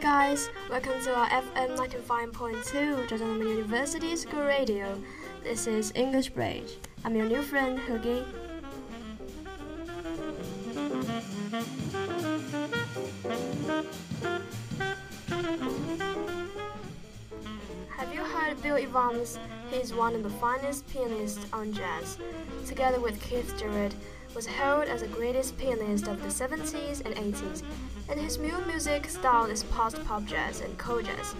guys, welcome to our FM 95.2 Zhejiang University School Radio. This is English Bridge. I'm your new friend Hugi. Have you heard Bill Evans? He's one of the finest pianists on jazz. Together with Keith Jarrett, was hailed as the greatest pianist of the 70s and 80s, and his new music style is post-bop jazz and cool jazz.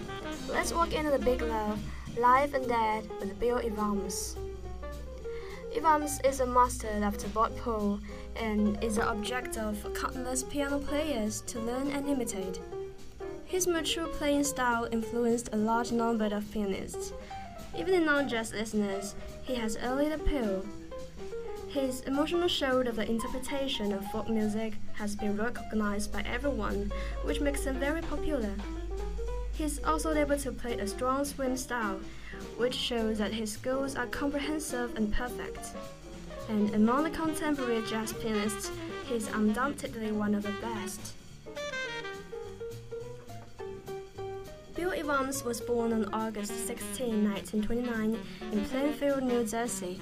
Let's walk into the big love, live and dead, with Bill Evans. Evans is a master of the board pool and is the object of countless piano players to learn and imitate. His mature playing style influenced a large number of pianists. Even in non-jazz listeners, he has early appeal. His emotional show of the interpretation of folk music has been recognized by everyone, which makes him very popular. He's also able to play a strong swing style, which shows that his skills are comprehensive and perfect. And among the contemporary jazz pianists, he's undoubtedly one of the best. Bill Evans was born on August 16, 1929, in Plainfield, New Jersey.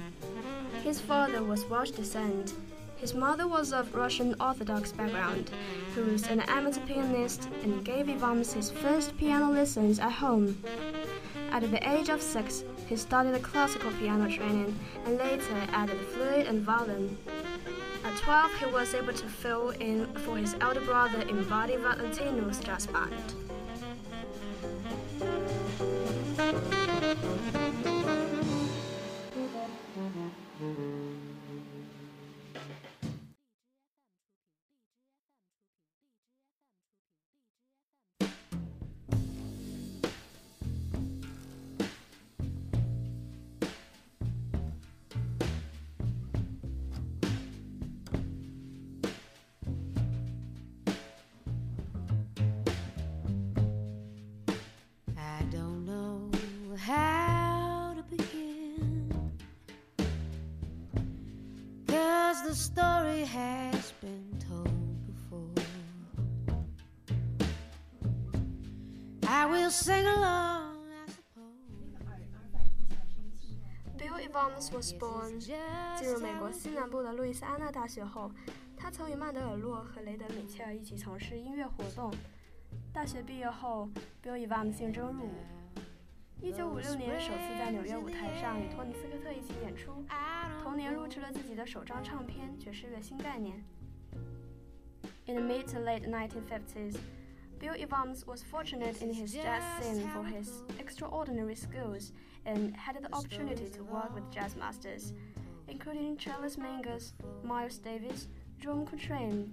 His father was Welsh descent. His mother was of Russian Orthodox background, who was an amateur pianist and gave Evans his first piano lessons at home. At the age of six, he studied classical piano training and later added flute and violin. At 12, he was able to fill in for his elder brother in Buddy Valentino's jazz band. The story has been told before. I will sing along, I suppose. Bill Evans was born 进入美国西南部的路易斯安那大学后，他曾与曼德尔洛和雷德米切尔一起从事音乐活动。大学毕业后，Bill Evans 应征入伍。1956年，首次在纽约舞台上与托尼斯科特一起演出，同年录制了自己的首张唱片《爵士乐新概念》。In the mid to late 1950s, Bill Evans was fortunate in his jazz scene for his extraordinary skills and had the opportunity to work with jazz masters, including Charles Mingus, Miles Davis, John Coltrane,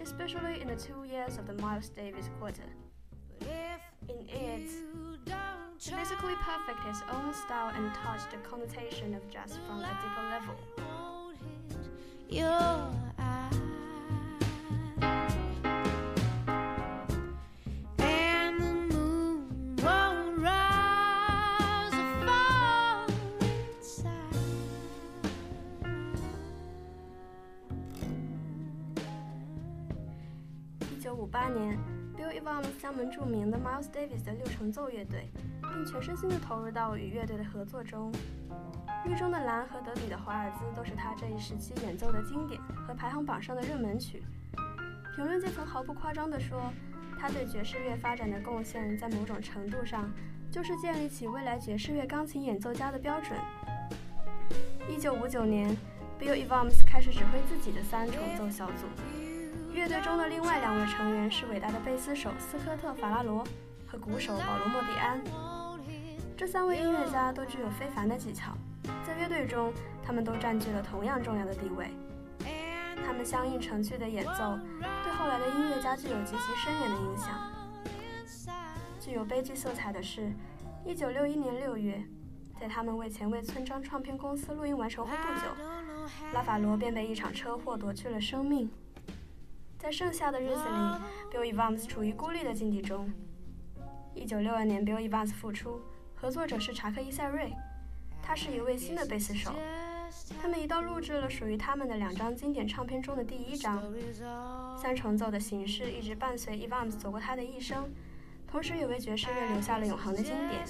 especially in the two years of the Miles Davis Quartet. In it, he basically perfected his own style and touched the connotation of jazz from a deeper level. Your eyes. And the moon won't rise or fall inside. 一九五八年 biu Evans 加盟著名的 Miles Davis 的六重奏乐队，并全身心地投入到与乐队的合作中。狱中的蓝和德比的华尔兹都是他这一时期演奏的经典和排行榜上的热门曲。评论界曾毫不夸张地说，他对爵士乐发展的贡献在某种程度上就是建立起未来爵士乐钢琴演奏家的标准。一九五九年，Bill Evans 开始指挥自己的三重奏小组。乐队中的另外两位成员是伟大的贝斯手斯科特·法拉罗和鼓手保罗·莫蒂安。这三位音乐家都具有非凡的技巧，在乐队中，他们都占据了同样重要的地位。他们相应成趣的演奏，对后来的音乐家具有极其深远的影响。具有悲剧色彩的是，1961年6月，在他们为前卫村庄唱片公司录音完成后不久，拉法罗便被一场车祸夺去了生命。在剩下的日子里，Bill Evans 处于孤立的境地中。一九六二年，Bill Evans 复出，合作者是查克·伊塞瑞，他是一位新的贝斯手。他们一道录制了属于他们的两张经典唱片中的第一张。三重奏的形式一直伴随 Evans 走过他的一生，同时也为爵士乐留下了永恒的经典。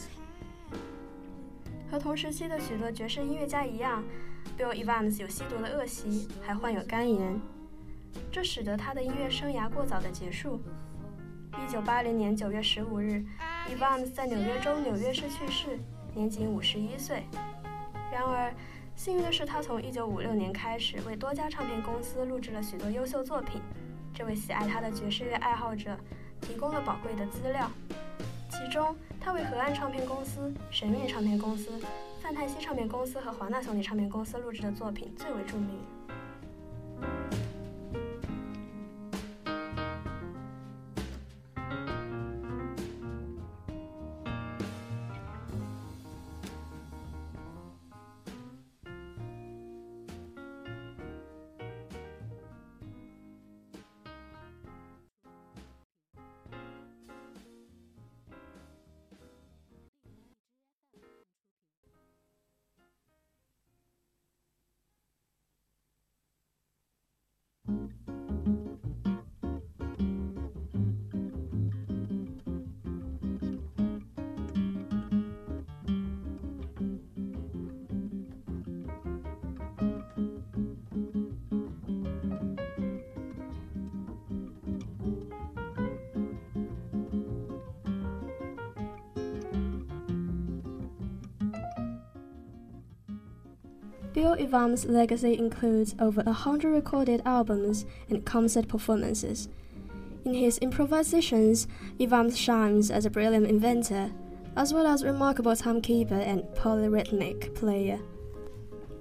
和同时期的许多爵士音乐家一样，Bill Evans 有吸毒的恶习，还患有肝炎，这使得他的音乐生涯过早的结束。一九八零年九月十五日，Evans 在纽约州纽约市去世，年仅五十一岁。然而，幸运的是，他从1956年开始为多家唱片公司录制了许多优秀作品，这为喜爱他的爵士乐爱好者提供了宝贵的资料。其中，他为河岸唱片公司、神韵唱片公司、范泰西唱片公司和华纳兄弟唱片公司录制的作品最为著名。Bill Evans' legacy includes over a hundred recorded albums and concert performances. In his improvisations, Evans shines as a brilliant inventor, as well as a remarkable timekeeper and polyrhythmic player.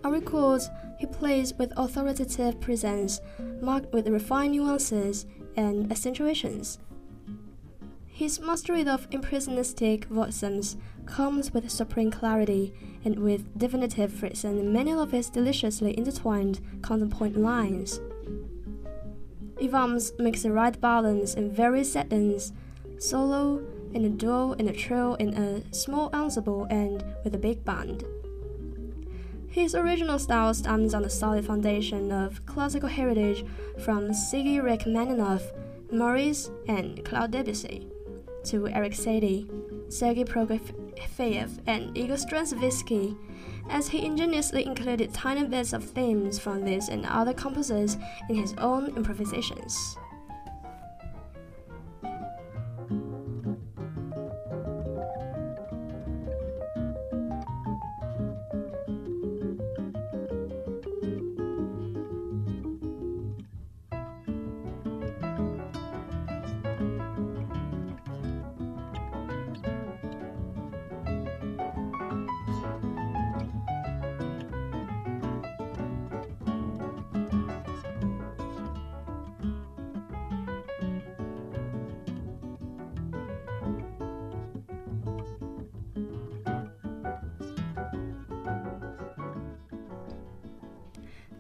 On records, he plays with authoritative presence, marked with refined nuances and accentuations. His mastery of impressionistic voices comes with supreme clarity and with definitive phrasing in many of his deliciously intertwined counterpoint lines. Evans makes the right balance in various settings, solo, in a duo, in a trio, in a small ensemble, and with a big band. His original style stands on a solid foundation of classical heritage from Sergei Rachmaninoff, Maurice, and Claude Debussy to Erik Satie, Sergei Prokofiev, and Igor Stravinsky, as he ingeniously included tiny bits of themes from this and other composers in his own improvisations.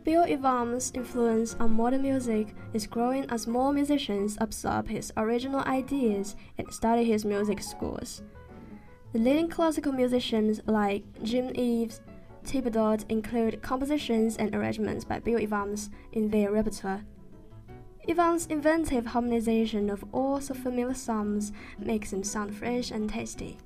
Bill Evans' influence on modern music is growing as more musicians absorb his original ideas and study his music scores. The leading classical musicians like Jim Ives, Thibaudet include compositions and arrangements by Bill Evans in their repertoire. Evans' inventive harmonization of all so familiar songs makes them sound fresh and tasty.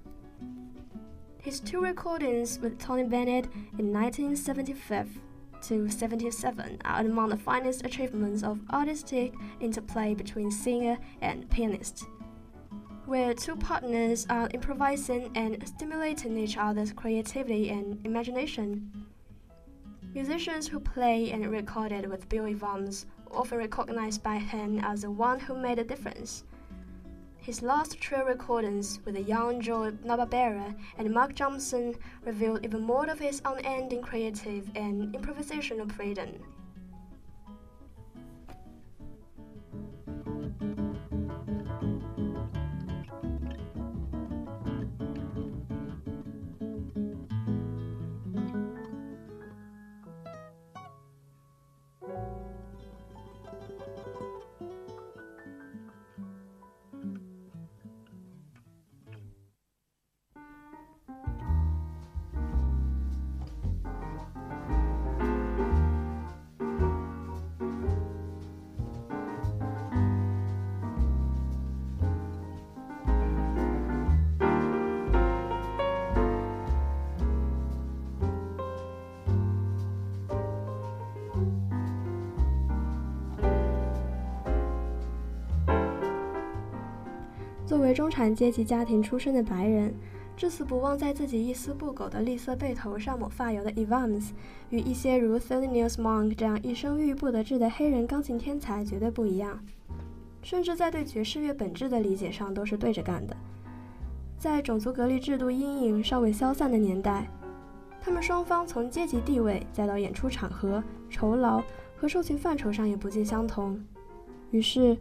His two recordings with Tony Bennett in 1975 to 77 are among the finest achievements of artistic interplay between singer and pianist, where two partners are improvising and stimulating each other's creativity and imagination. Musicians who play and recorded with Bill Evans often recognized by him as the one who made a difference. His last trio recordings with young Joe LaBarbera and Marc Johnson revealed even more of his unending creative and improvisational freedom. 为中产阶级家庭出身的白人，至死不忘在自己一丝不苟的栗色背头上抹发油的 Evans，与一些如 Thelonious Monk 这样一生郁郁不得志的黑人钢琴天才绝对不一样，甚至在对爵士乐本质的理解上都是对着干的。在种族隔离制度阴影尚未消散的年代，他们双方从阶级地位再到演出场合、酬劳和授权范畴上也不尽相同，于是。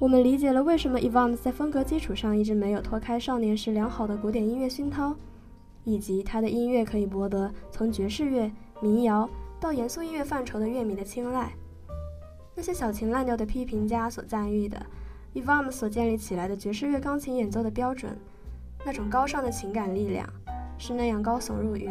我们理解了为什么 Evans 在风格基础上一直没有脱开少年时良好的古典音乐熏陶，以及他的音乐可以博得从爵士乐、民谣到严肃音乐范畴的乐迷的青睐。那些小情滥调的批评家所赞誉的 Evans 所建立起来的爵士乐钢琴演奏的标准，那种高尚的情感力量，是那样高耸入云。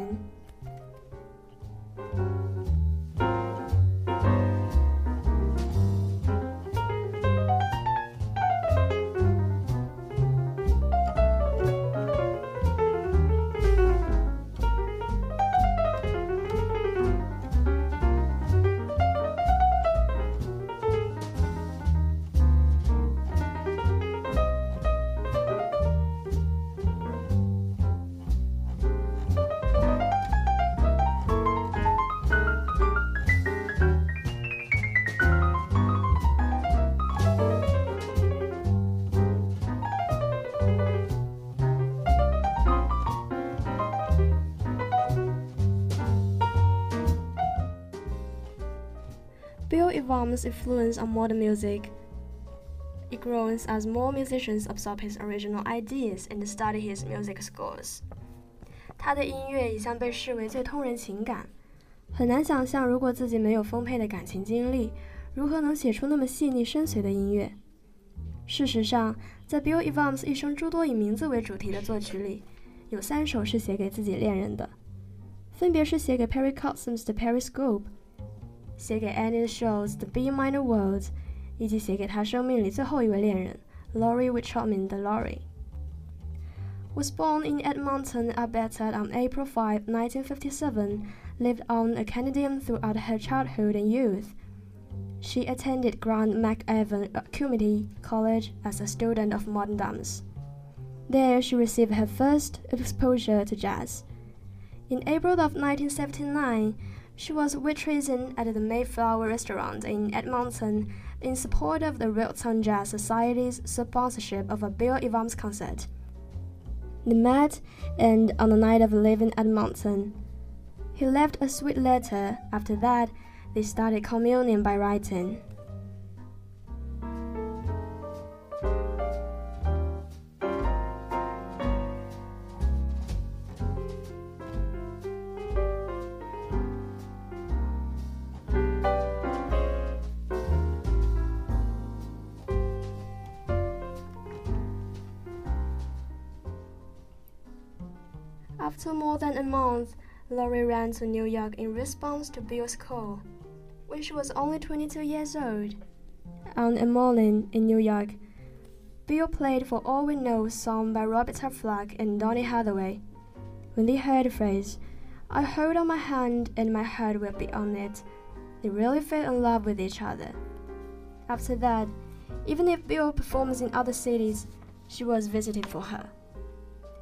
Bill Evans' influence on modern music. It grows as more musicians absorb his original ideas and study his music scores. 他的音乐一向被视为最通人情感，很难想象如果自己没有丰沛的感情经历，如何能写出那么细腻深邃的音乐。事实上，在 Bill Evans 一生诸多以名字为主题的作曲里，有三首是写给自己恋人的，分别是写给 Perry Coxon's 写给 Annie shows the B minor World》，以及写给她生命里最后一位恋人 Laurie Verchomin 的 Laurie。Was born in Edmonton, Alberta on April 5, 1957, lived on a Canadian throughout her childhood and youth. She attended Grant MacEwan Community College as a student of modern dance. There, she received her first exposure to jazz. In April of 1979, she was waitressing at the Mayflower restaurant in Edmonton in support of the Wilton Jazz Society's sponsorship of a Bill Evans concert. They met, and on the night of leaving Edmonton, he left a sweet letter. After that, they started communing by writing. After more than a month, Laurie ran to New York in response to Bill's call. When she was only 22 years old, on a morning in New York, Bill played For All We Know song by Roberta Flack and Donny Hathaway. When they heard the phrase, I hold on my hand and my heart will be on it, they really fell in love with each other. After that, even if Bill performs in other cities, she was visited for her.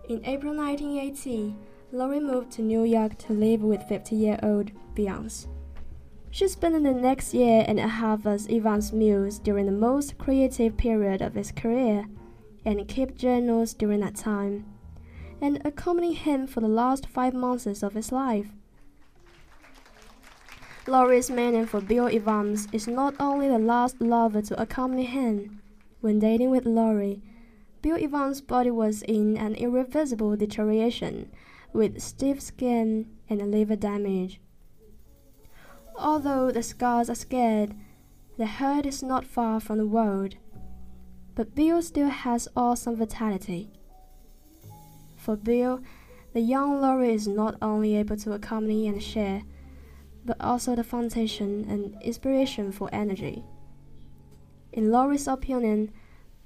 In April 1980, Laurie moved to New York to live with 50 year old Beyonce. She spent the next year and a half as Evans' muse during the most creative period of his career and kept journals during that time, and accompanied him for the last five months of his life. Laurie's meaning for Bill Evans is not only the last lover to accompany him. When dating with Laurie, Bill Evans' body was in an irreversible deterioration, with stiff skin and liver damage. Although the scars are scared, the hurt is not far from the world. But Bill still has awesome vitality. For Bill, the young Laurie is not only able to accompany and share, but also the foundation and inspiration for energy. In Laurie's opinion,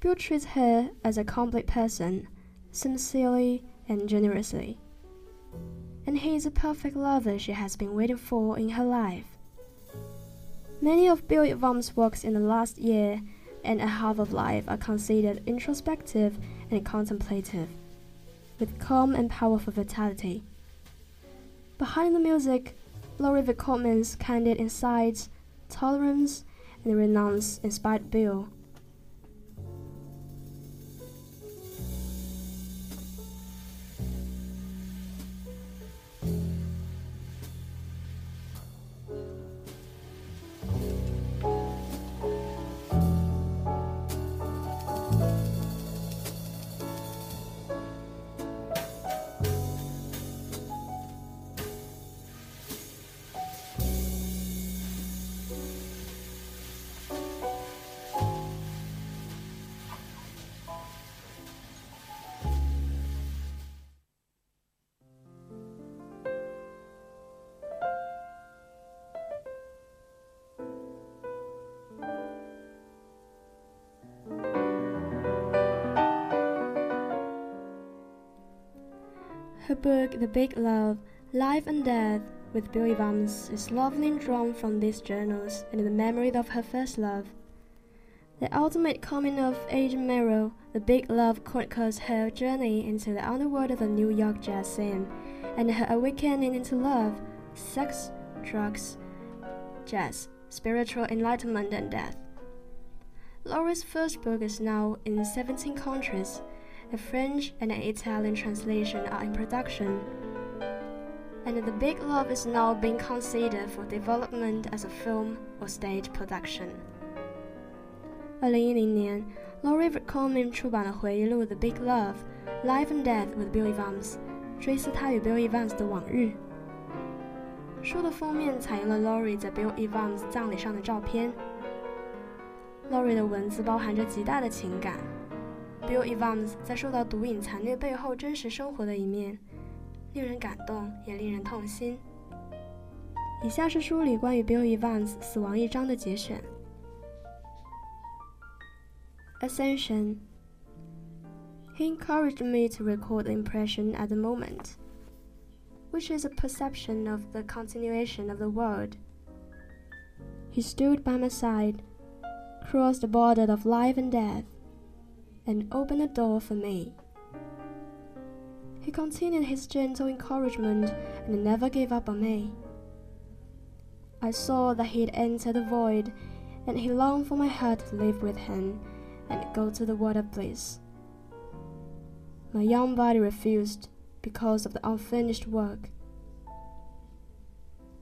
Bill treats her as a complete person, sincerely and generously. And he is a perfect lover she has been waiting for in her life. Many of Bill Evans' works in the last year and a half of life are considered introspective and contemplative, with calm and powerful vitality. Behind the music, Laurie Coleman's candid insights, tolerance, and renounce inspired Bill. Her book, The Big Love Life and Death with Bill Evans, is lovingly drawn from these journals and the memory of her first love. The ultimate coming of age mirror, The Big Love chronicles her journey into the underworld of the New York jazz scene and her awakening into love, sex, drugs, jazz, spiritual enlightenment, and death. Laurie's first book is now in 17 countries a French and an Italian translation are in production. And The Big Love is now being considered for development as a film or stage production. 二零一零年，Laurie Coleman 出版了回忆录《The Big Love: Life and Death with Bill Evans》，追思他与 Bill Evans 的往日。书的封面采用了 Laurie 在 Bill Evans 葬礼上的照片。Laurie 的文字包含着极大的情感。 Bill Evans 在受到毒瘾残虐背后真实生活的一面，令人感动，也令人痛心。以下是书里关于 Bill Evans 死亡一章的节选。Ascension. He encouraged me to record the impression at the moment, which is a perception of the continuation of the world. He stood by my side, crossed the border of life and death, and open the door for me. He continued his gentle encouragement and never gave up on me. I saw that he had entered the void, and he longed for my heart to live with him and go to the water bliss. My young body refused because of the unfinished work.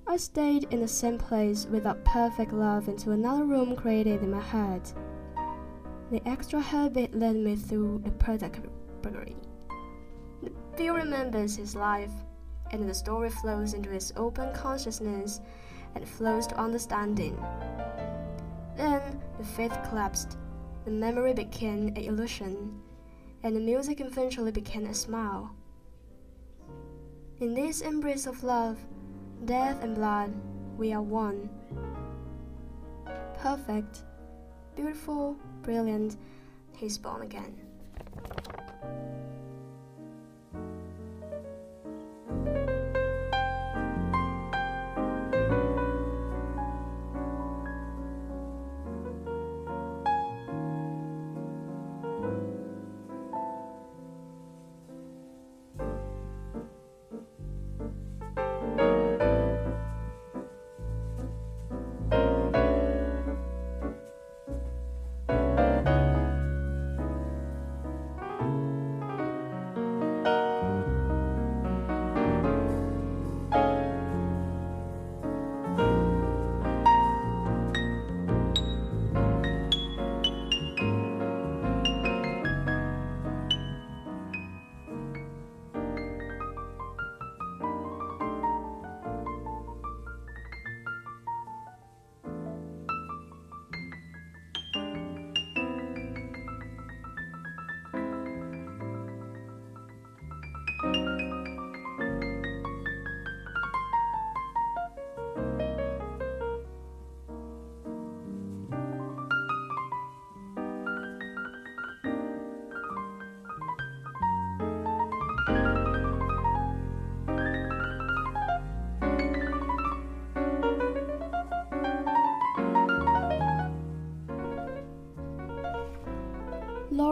I stayed in the same place without perfect love into another room created in my heart. The extra habit led me through the purgatory. Bill remembers his life, and the story flows into his open consciousness and flows to understanding. Then the faith collapsed, the memory became an illusion, and the music eventually became a smile. In this embrace of love, death and blood, we are one. Perfect, beautiful, brilliant, he's born again.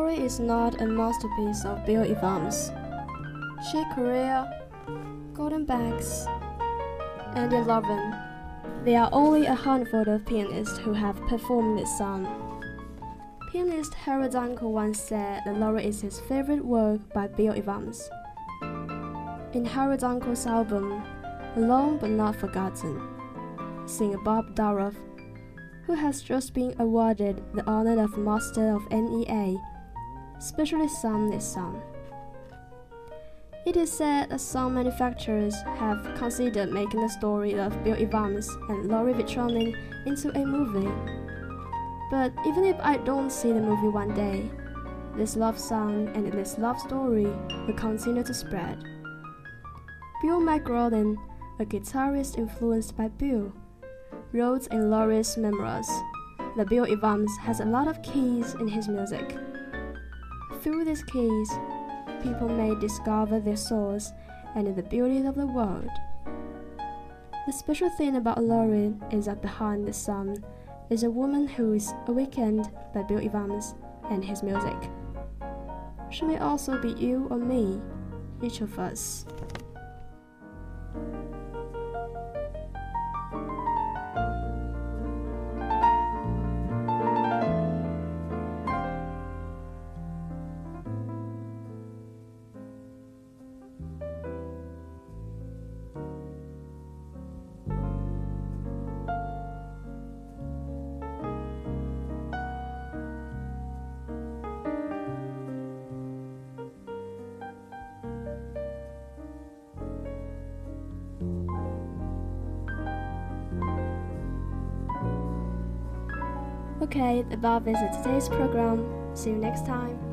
Laurie is not a masterpiece of Bill Evans. Chick Corea, Gordon Banks, and Lovin. There are only a handful of pianists who have performed this song. Pianist Harold Danko once said that Laurie is his favorite work by Bill Evans. In Harold Danko's album, Alone but Not Forgotten, singer Bob Dorough, who has just been awarded the honor of Master of NEA, specially sung this song. It is said that some manufacturers have considered making the story of Bill Evans and Laurie Verchomin into a movie. But even if I don't see the movie one day, this love song and this love story will continue to spread. Bill McGraudin, a guitarist influenced by Bill, wrote in Laurie's memoirs that Bill Evans has a lot of keys in his music. Through these keys, people may discover their souls and the beauty of the world. The special thing about Laurie is that behind the song is a woman who is awakened by Bill Evans and his music. She may also be you or me, each of us. Okay, the above is today's program. See you next time.